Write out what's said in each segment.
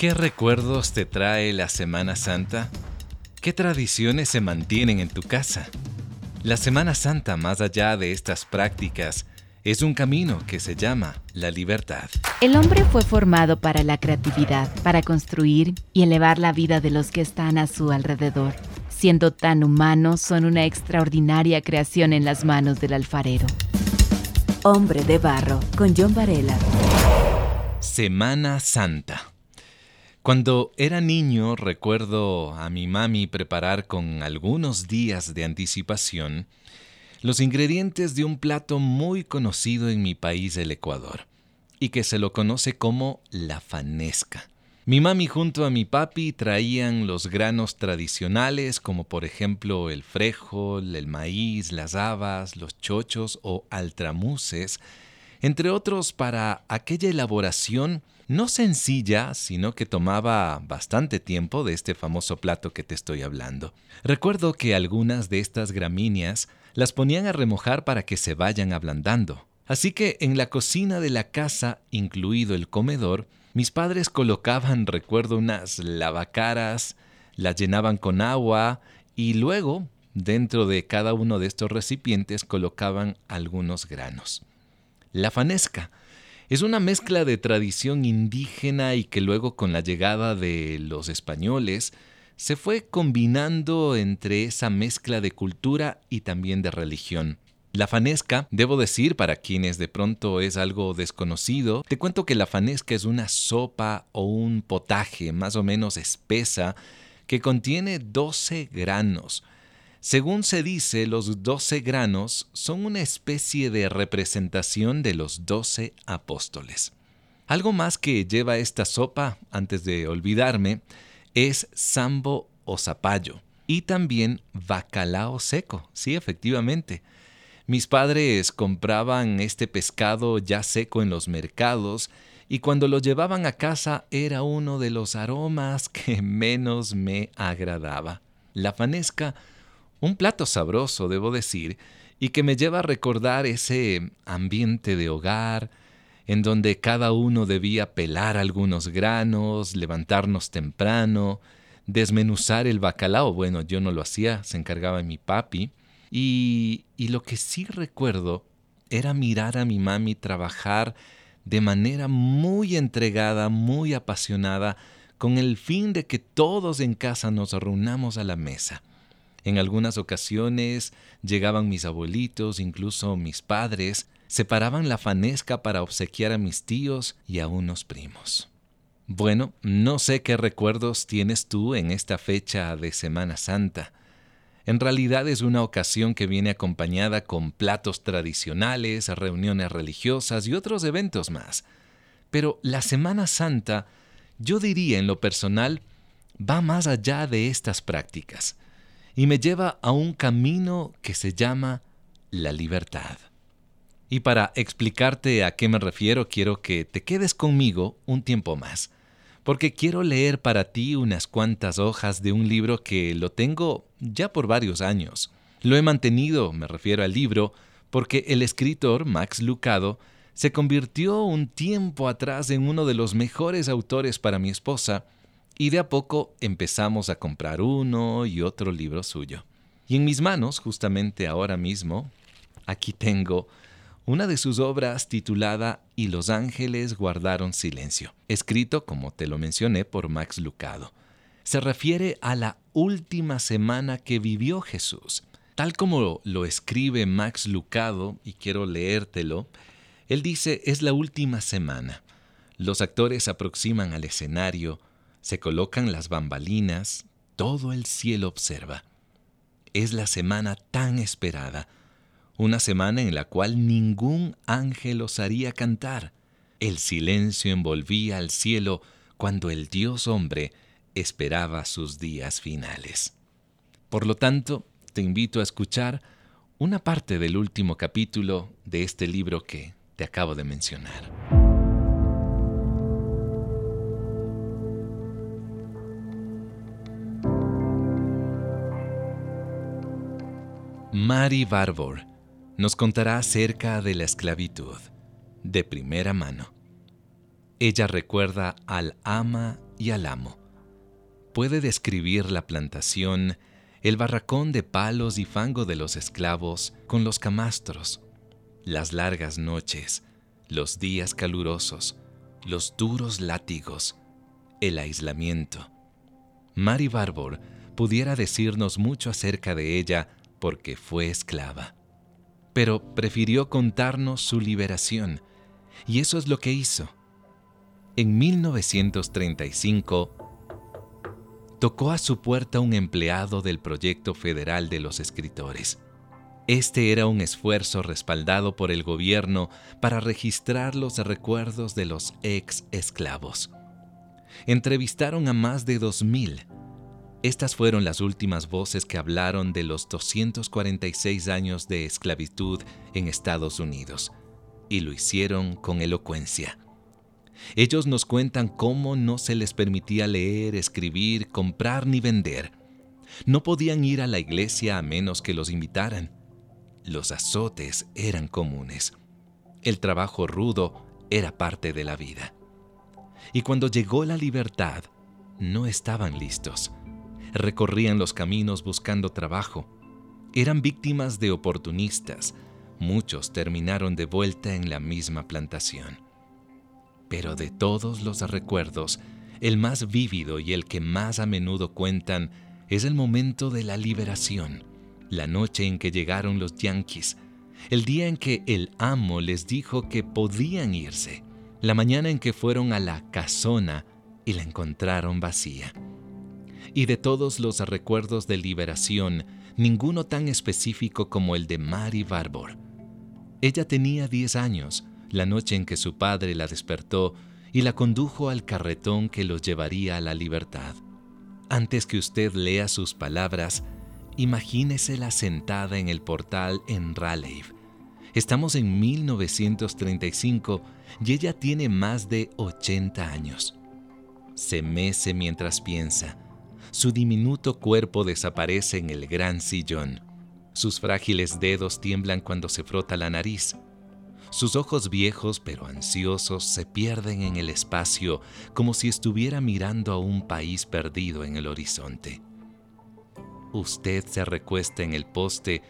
¿Qué recuerdos te trae la Semana Santa? ¿Qué tradiciones se mantienen en tu casa? La Semana Santa, más allá de estas prácticas, es un camino que se llama la libertad. El hombre fue formado para la creatividad, para construir y elevar la vida de los que están a su alrededor. Siendo tan humanos, son una extraordinaria creación en las manos del alfarero. Hombre de Barro, con John Varela. Semana Santa. Cuando era niño recuerdo a mi mami preparar con algunos días de anticipación los ingredientes de un plato muy conocido en mi país, el Ecuador, y que se lo conoce como la fanesca. Mi mami junto a mi papi traían los granos tradicionales como por ejemplo el frejol, el maíz, las habas, los chochos o altramuces, entre otros para aquella elaboración no sencilla, sino que tomaba bastante tiempo de este famoso plato que te estoy hablando. Recuerdo que algunas de estas gramíneas las ponían a remojar para que se vayan ablandando. Así que en la cocina de la casa, incluido el comedor, mis padres colocaban, recuerdo, unas lavacaras, las llenaban con agua y luego, dentro de cada uno de estos recipientes, colocaban algunos granos. La fanesca es una mezcla de tradición indígena y que luego con la llegada de los españoles se fue combinando entre esa mezcla de cultura y también de religión. La fanesca, debo decir para quienes de pronto es algo desconocido, te cuento que la fanesca es una sopa o un potaje más o menos espesa que contiene 12 granos. Según se dice, los doce granos son una especie de representación de los doce apóstoles. Algo más que lleva esta sopa, antes de olvidarme, es sambo o zapallo y también bacalao seco. Sí, efectivamente. Mis padres compraban este pescado ya seco en los mercados y cuando lo llevaban a casa era uno de los aromas que menos me agradaba. La fanesca un plato sabroso, debo decir, y que me lleva a recordar ese ambiente de hogar, en donde cada uno debía pelar algunos granos, levantarnos temprano, desmenuzar el bacalao. Bueno, yo no lo hacía, se encargaba mi papi. Y, y lo que sí recuerdo era mirar a mi mami trabajar de manera muy entregada, muy apasionada, con el fin de que todos en casa nos reunamos a la mesa. En algunas ocasiones llegaban mis abuelitos, incluso mis padres, separaban la fanesca para obsequiar a mis tíos y a unos primos. Bueno, no sé qué recuerdos tienes tú en esta fecha de Semana Santa. En realidad es una ocasión que viene acompañada con platos tradicionales, reuniones religiosas y otros eventos más. Pero la Semana Santa, yo diría en lo personal, va más allá de estas prácticas y me lleva a un camino que se llama la libertad. Y para explicarte a qué me refiero, quiero que te quedes conmigo un tiempo más, porque quiero leer para ti unas cuantas hojas de un libro que lo tengo ya por varios años. Lo he mantenido, me refiero al libro, porque el escritor Max Lucado se convirtió un tiempo atrás en uno de los mejores autores para mi esposa, y de a poco empezamos a comprar uno y otro libro suyo. Y en mis manos, justamente ahora mismo, aquí tengo una de sus obras titulada Y los ángeles guardaron silencio, escrito, como te lo mencioné, por Max Lucado. Se refiere a la última semana que vivió Jesús. Tal como lo escribe Max Lucado, y quiero leértelo, él dice es la última semana. Los actores se aproximan al escenario, se colocan las bambalinas, todo el cielo observa. Es la semana tan esperada, una semana en la cual ningún ángel osaría cantar. El silencio envolvía al cielo cuando el Dios hombre esperaba sus días finales. Por lo tanto, te invito a escuchar una parte del último capítulo de este libro que te acabo de mencionar. Mary Barbour nos contará acerca de la esclavitud de primera mano. Ella recuerda al ama y al amo. Puede describir la plantación, el barracón de palos y fango de los esclavos con los camastros, las largas noches, los días calurosos, los duros látigos, el aislamiento. Mary Barbour pudiera decirnos mucho acerca de ella porque fue esclava. Pero prefirió contarnos su liberación, y eso es lo que hizo. En 1935, tocó a su puerta un empleado del Proyecto Federal de los Escritores. Este era un esfuerzo respaldado por el gobierno para registrar los recuerdos de los ex esclavos. Entrevistaron a más de 2.000. Estas fueron las últimas voces que hablaron de los 246 años de esclavitud en Estados Unidos, y lo hicieron con elocuencia. Ellos nos cuentan cómo no se les permitía leer, escribir, comprar ni vender. No podían ir a la iglesia a menos que los invitaran. Los azotes eran comunes. El trabajo rudo era parte de la vida. Y cuando llegó la libertad, no estaban listos. Recorrían los caminos buscando trabajo. Eran víctimas de oportunistas. Muchos terminaron de vuelta en la misma plantación. Pero de todos los recuerdos, el más vívido y el que más a menudo cuentan es el momento de la liberación, la noche en que llegaron los yanquis, el día en que el amo les dijo que podían irse, la mañana en que fueron a la casona y la encontraron vacía. Y de todos los recuerdos de liberación, ninguno tan específico como el de Mary Barbour. Ella tenía 10 años la noche en que su padre la despertó y la condujo al carretón que los llevaría a la libertad. Antes que usted lea sus palabras, imagínesela sentada en el portal en Raleigh. Estamos en 1935 y ella tiene más de 80 años. Se mece mientras piensa. Su diminuto cuerpo desaparece en el gran sillón. Sus frágiles dedos tiemblan cuando se frota la nariz. Sus ojos viejos pero ansiosos se pierden en el espacio como si estuviera mirando a un país perdido en el horizonte. Usted se recuesta en el poste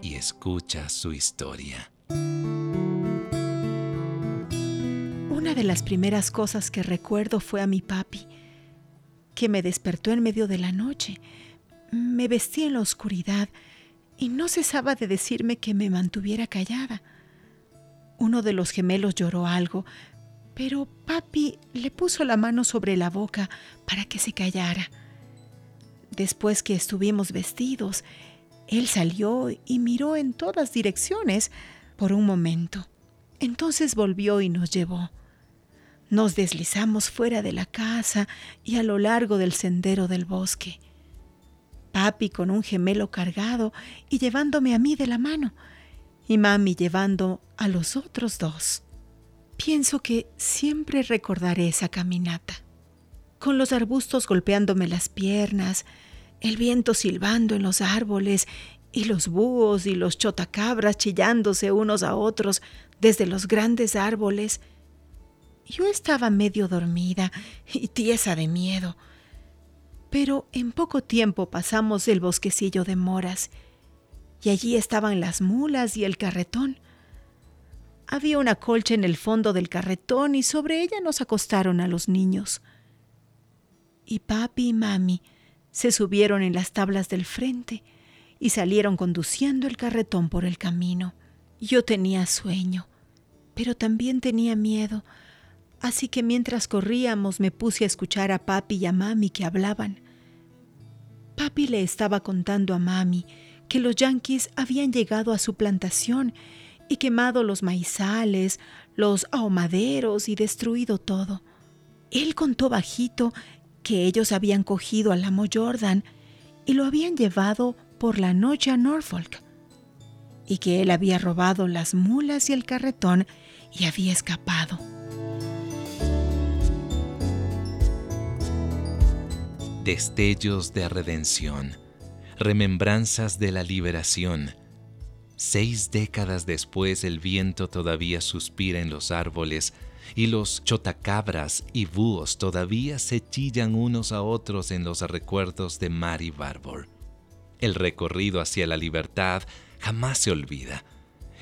y escucha su historia. Una de las primeras cosas que recuerdo fue a mi papi, que me despertó en medio de la noche. Me vestí en la oscuridad y no cesaba de decirme que me mantuviera callada. Uno de los gemelos lloró algo, pero papi le puso la mano sobre la boca para que se callara. Después que estuvimos vestidos, él salió y miró en todas direcciones por un momento. Entonces volvió y nos llevó. Nos deslizamos fuera de la casa y a lo largo del sendero del bosque. Papi con un gemelo cargado y llevándome a mí de la mano y mami llevando a los otros dos. Pienso que siempre recordaré esa caminata, con los arbustos golpeándome las piernas, el viento silbando en los árboles y los búhos y los chotacabras chillándose unos a otros desde los grandes árboles. Yo estaba medio dormida y tiesa de miedo, pero en poco tiempo pasamos el bosquecillo de moras y allí estaban las mulas y el carretón. Había una colcha en el fondo del carretón y sobre ella nos acostaron a los niños. Y papi y mami se subieron en las tablas del frente y salieron conduciendo el carretón por el camino. Yo tenía sueño, pero también tenía miedo, así que mientras corríamos me puse a escuchar a papi y a mami que hablaban. Papi le estaba contando a mami que los yanquis habían llegado a su plantación y quemado los maizales, los ahumaderos y destruido todo. Él contó bajito que ellos habían cogido al amo Jordan y lo habían llevado por la noche a Norfolk, y que él había robado las mulas y el carretón y había escapado. Destellos de redención remembranzas de la liberación. Seis décadas después el viento todavía suspira en los árboles y los chotacabras y búhos todavía se chillan unos a otros en los recuerdos de Mary Barbour. El recorrido hacia la libertad jamás se olvida.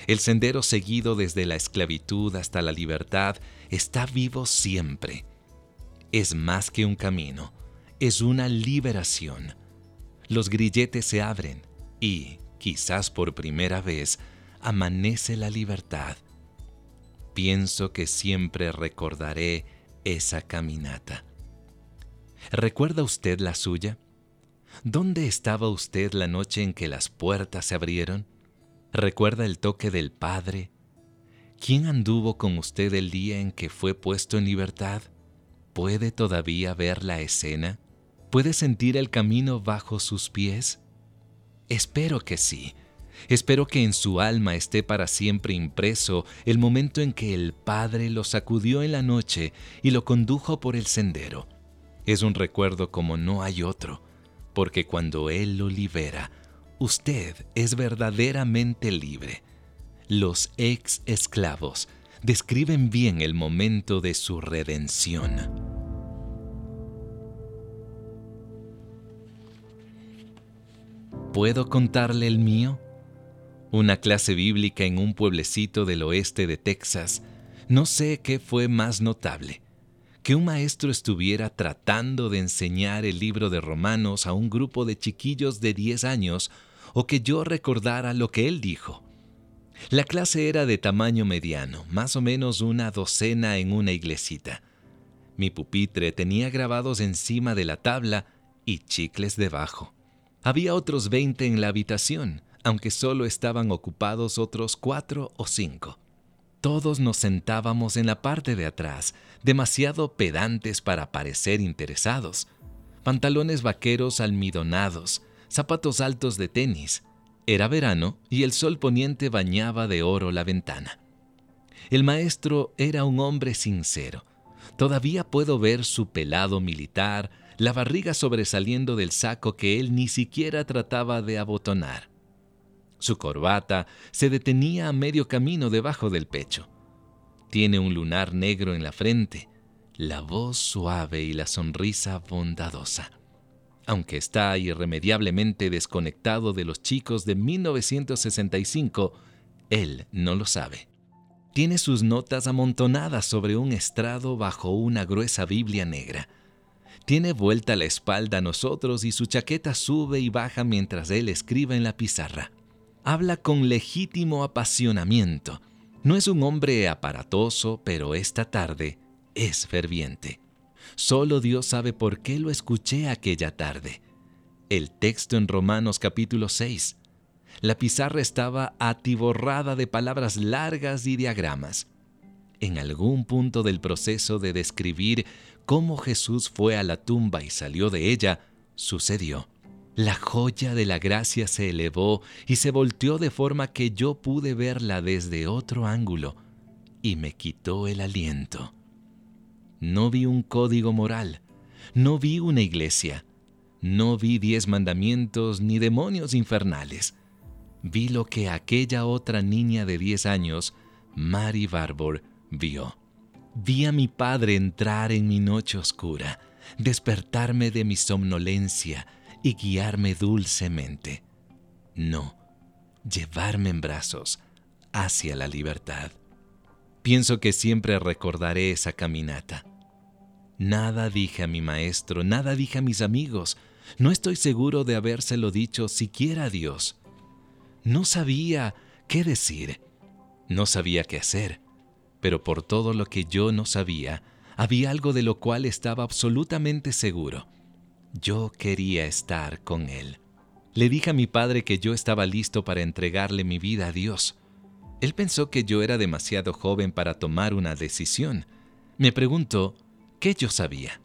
El sendero seguido desde la esclavitud hasta la libertad está vivo siempre. Es más que un camino, es una liberación. Los grilletes se abren y, quizás por primera vez, amanece la libertad. Pienso que siempre recordaré esa caminata. ¿Recuerda usted la suya? ¿Dónde estaba usted la noche en que las puertas se abrieron? ¿Recuerda el toque del Padre? ¿Quién anduvo con usted el día en que fue puesto en libertad? ¿Puede todavía ver la escena? ¿Puede sentir el camino bajo sus pies? Espero que sí. Espero que en su alma esté para siempre impreso el momento en que el Padre lo sacudió en la noche y lo condujo por el sendero. Es un recuerdo como no hay otro, porque cuando Él lo libera, usted es verdaderamente libre. Los ex esclavos describen bien el momento de su redención. ¿Puedo contarle el mío? Una clase bíblica en un pueblecito del oeste de Texas. No sé qué fue más notable. Que un maestro estuviera tratando de enseñar el libro de Romanos a un grupo de chiquillos de 10 años o que yo recordara lo que él dijo. La clase era de tamaño mediano, más o menos una docena en una iglesita. Mi pupitre tenía grabados encima de la tabla y chicles debajo. Había otros veinte en la habitación, aunque solo estaban ocupados otros cuatro o cinco. Todos nos sentábamos en la parte de atrás, demasiado pedantes para parecer interesados. Pantalones vaqueros almidonados, zapatos altos de tenis. Era verano y el sol poniente bañaba de oro la ventana. El maestro era un hombre sincero. Todavía puedo ver su pelado militar, la barriga sobresaliendo del saco que él ni siquiera trataba de abotonar. Su corbata se detenía a medio camino debajo del pecho. Tiene un lunar negro en la frente, la voz suave y la sonrisa bondadosa. Aunque está irremediablemente desconectado de los chicos de 1965, él no lo sabe. Tiene sus notas amontonadas sobre un estrado bajo una gruesa Biblia negra tiene vuelta la espalda a nosotros y su chaqueta sube y baja mientras él escribe en la pizarra. Habla con legítimo apasionamiento. No es un hombre aparatoso, pero esta tarde es ferviente. Solo Dios sabe por qué lo escuché aquella tarde. El texto en Romanos capítulo 6. La pizarra estaba atiborrada de palabras largas y diagramas. En algún punto del proceso de describir cómo Jesús fue a la tumba y salió de ella, sucedió. La joya de la gracia se elevó y se volteó de forma que yo pude verla desde otro ángulo y me quitó el aliento. No vi un código moral, no vi una iglesia, no vi diez mandamientos ni demonios infernales. Vi lo que aquella otra niña de diez años, Mary Barbour, vio. Vi a mi padre entrar en mi noche oscura, despertarme de mi somnolencia y guiarme dulcemente. No, llevarme en brazos hacia la libertad. Pienso que siempre recordaré esa caminata. Nada dije a mi maestro, nada dije a mis amigos. No estoy seguro de habérselo dicho siquiera a Dios. No sabía qué decir. No sabía qué hacer pero por todo lo que yo no sabía, había algo de lo cual estaba absolutamente seguro. Yo quería estar con Él. Le dije a mi padre que yo estaba listo para entregarle mi vida a Dios. Él pensó que yo era demasiado joven para tomar una decisión. Me preguntó qué yo sabía.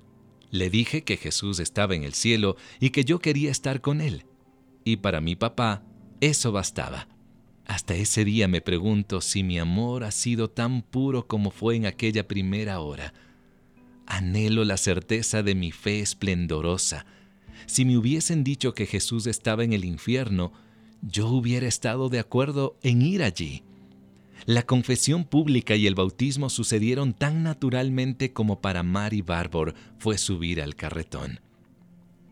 Le dije que Jesús estaba en el cielo y que yo quería estar con Él. Y para mi papá, eso bastaba. Hasta ese día me pregunto si mi amor ha sido tan puro como fue en aquella primera hora. Anhelo la certeza de mi fe esplendorosa. Si me hubiesen dicho que Jesús estaba en el infierno, yo hubiera estado de acuerdo en ir allí. La confesión pública y el bautismo sucedieron tan naturalmente como para Mary Barbour fue subir al carretón.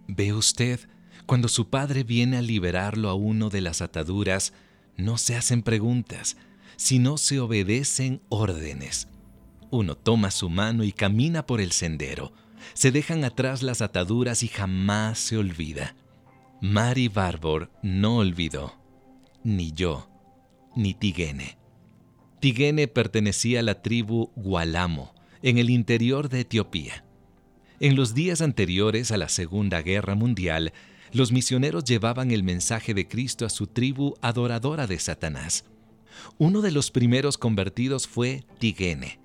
Ve usted, cuando su padre viene a liberarlo a uno de las ataduras, no se hacen preguntas, sino se obedecen órdenes. Uno toma su mano y camina por el sendero. Se dejan atrás las ataduras y jamás se olvida. Mary Barbour no olvidó, ni yo, ni Tigene. Tigene pertenecía a la tribu Gualamo, en el interior de Etiopía. En los días anteriores a la Segunda Guerra Mundial, los misioneros llevaban el mensaje de Cristo a su tribu adoradora de Satanás. Uno de los primeros convertidos fue Tigene.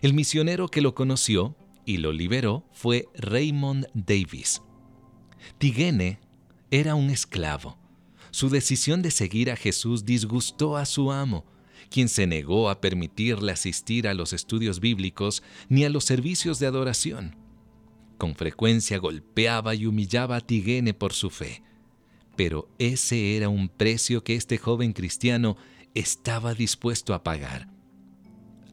El misionero que lo conoció y lo liberó fue Raymond Davis. Tigene era un esclavo. Su decisión de seguir a Jesús disgustó a su amo, quien se negó a permitirle asistir a los estudios bíblicos ni a los servicios de adoración. Con frecuencia golpeaba y humillaba a Tigene por su fe. Pero ese era un precio que este joven cristiano estaba dispuesto a pagar.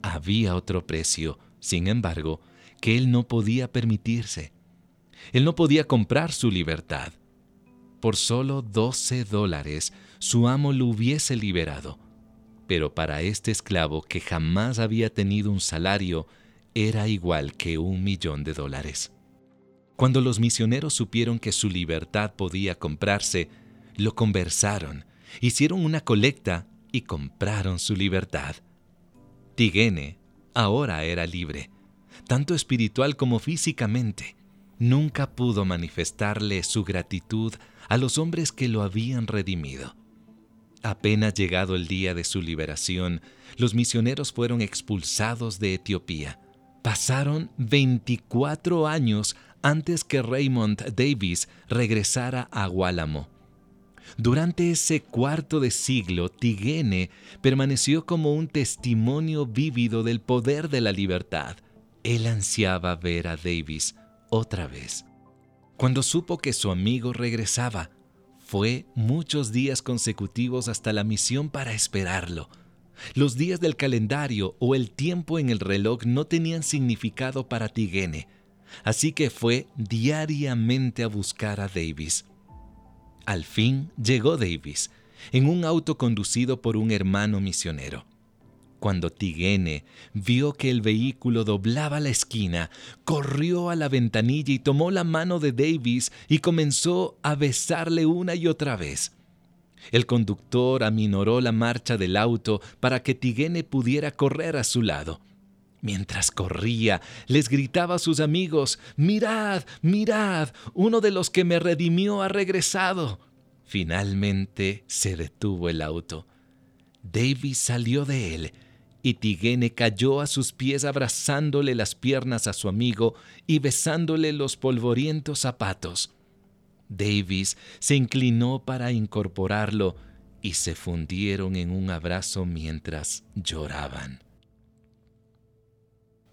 Había otro precio, sin embargo, que él no podía permitirse. Él no podía comprar su libertad. Por solo 12 dólares su amo lo hubiese liberado. Pero para este esclavo que jamás había tenido un salario, era igual que un millón de dólares. Cuando los misioneros supieron que su libertad podía comprarse, lo conversaron, hicieron una colecta y compraron su libertad. Tigene ahora era libre, tanto espiritual como físicamente. Nunca pudo manifestarle su gratitud a los hombres que lo habían redimido. Apenas llegado el día de su liberación, los misioneros fueron expulsados de Etiopía. Pasaron 24 años antes que Raymond Davis regresara a Guálamo. Durante ese cuarto de siglo, Tigene permaneció como un testimonio vívido del poder de la libertad. Él ansiaba ver a Davis otra vez. Cuando supo que su amigo regresaba, fue muchos días consecutivos hasta la misión para esperarlo. Los días del calendario o el tiempo en el reloj no tenían significado para Tigene así que fue diariamente a buscar a Davis. Al fin llegó Davis, en un auto conducido por un hermano misionero. Cuando Tigene vio que el vehículo doblaba la esquina, corrió a la ventanilla y tomó la mano de Davis y comenzó a besarle una y otra vez. El conductor aminoró la marcha del auto para que Tigene pudiera correr a su lado. Mientras corría, les gritaba a sus amigos, Mirad, mirad, uno de los que me redimió ha regresado. Finalmente se detuvo el auto. Davis salió de él y Tigene cayó a sus pies abrazándole las piernas a su amigo y besándole los polvorientos zapatos. Davis se inclinó para incorporarlo y se fundieron en un abrazo mientras lloraban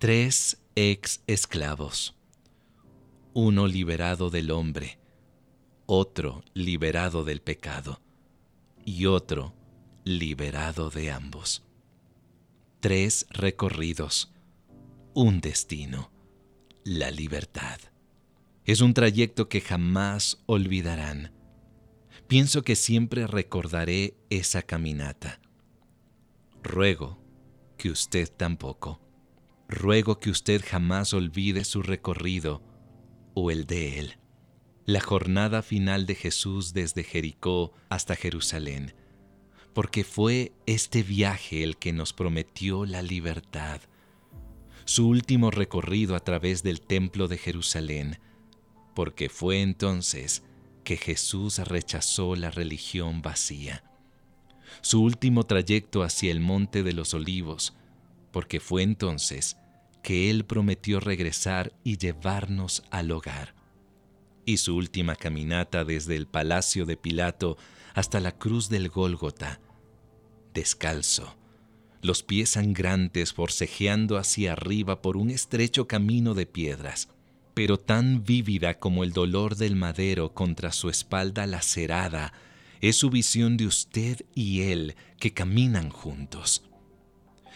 tres ex esclavos, uno liberado del hombre, otro liberado del pecado y otro liberado de ambos. Tres recorridos, un destino, la libertad. Es un trayecto que jamás olvidarán. Pienso que siempre recordaré esa caminata. Ruego que usted tampoco ruego que usted jamás olvide su recorrido o el de él. La jornada final de Jesús desde Jericó hasta Jerusalén, porque fue este viaje el que nos prometió la libertad. Su último recorrido a través del templo de Jerusalén, porque fue entonces que Jesús rechazó la religión vacía. Su último trayecto hacia el monte de los olivos, porque fue entonces que Él prometió regresar y llevarnos al hogar. Y su última caminata desde el palacio de Pilato hasta la cruz del Gólgota, descalzo, los pies sangrantes forcejeando hacia arriba por un estrecho camino de piedras, pero tan vívida como el dolor del madero contra su espalda lacerada, es su visión de usted y él que caminan juntos.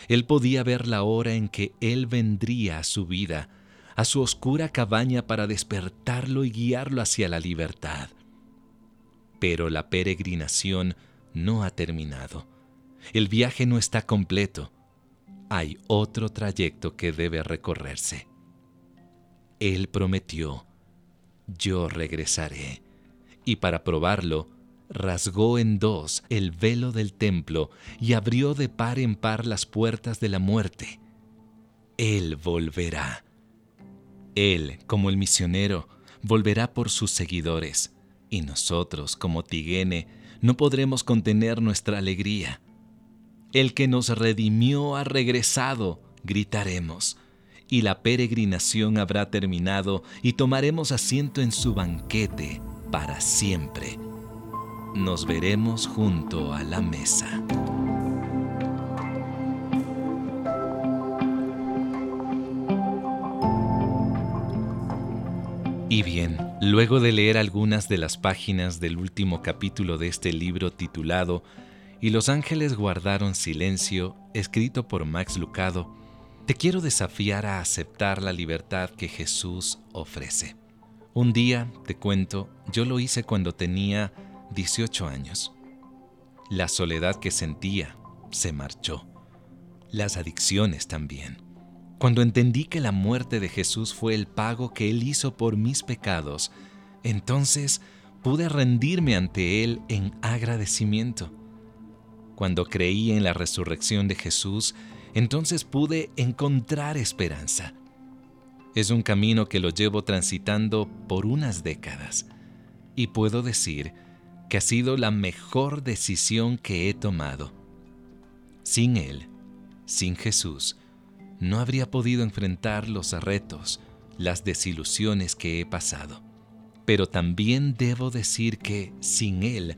Él podía ver la hora en que Él vendría a su vida, a su oscura cabaña para despertarlo y guiarlo hacia la libertad. Pero la peregrinación no ha terminado. El viaje no está completo. Hay otro trayecto que debe recorrerse. Él prometió, yo regresaré. Y para probarlo, rasgó en dos el velo del templo y abrió de par en par las puertas de la muerte. Él volverá. Él, como el misionero, volverá por sus seguidores, y nosotros, como Tigene, no podremos contener nuestra alegría. El que nos redimió ha regresado, gritaremos, y la peregrinación habrá terminado y tomaremos asiento en su banquete para siempre. Nos veremos junto a la mesa. Y bien, luego de leer algunas de las páginas del último capítulo de este libro titulado Y los ángeles guardaron silencio, escrito por Max Lucado, te quiero desafiar a aceptar la libertad que Jesús ofrece. Un día, te cuento, yo lo hice cuando tenía 18 años. La soledad que sentía se marchó. Las adicciones también. Cuando entendí que la muerte de Jesús fue el pago que Él hizo por mis pecados, entonces pude rendirme ante Él en agradecimiento. Cuando creí en la resurrección de Jesús, entonces pude encontrar esperanza. Es un camino que lo llevo transitando por unas décadas y puedo decir que ha sido la mejor decisión que he tomado. Sin Él, sin Jesús, no habría podido enfrentar los retos, las desilusiones que he pasado. Pero también debo decir que, sin Él,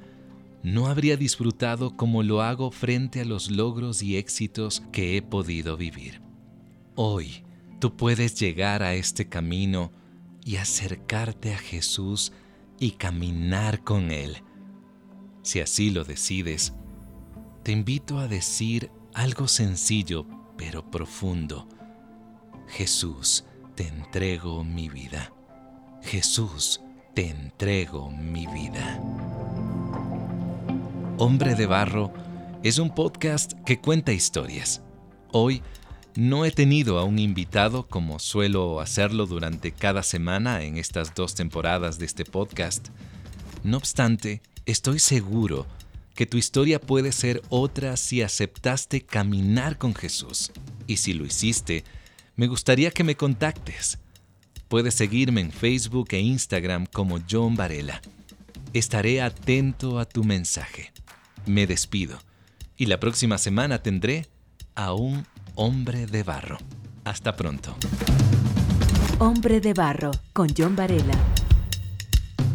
no habría disfrutado como lo hago frente a los logros y éxitos que he podido vivir. Hoy, tú puedes llegar a este camino y acercarte a Jesús y caminar con Él si así lo decides, te invito a decir algo sencillo pero profundo. Jesús, te entrego mi vida. Jesús, te entrego mi vida. Hombre de Barro es un podcast que cuenta historias. Hoy no he tenido a un invitado como suelo hacerlo durante cada semana en estas dos temporadas de este podcast. No obstante, Estoy seguro que tu historia puede ser otra si aceptaste caminar con Jesús. Y si lo hiciste, me gustaría que me contactes. Puedes seguirme en Facebook e Instagram como John Varela. Estaré atento a tu mensaje. Me despido y la próxima semana tendré a un hombre de barro. Hasta pronto. Hombre de barro con John Varela.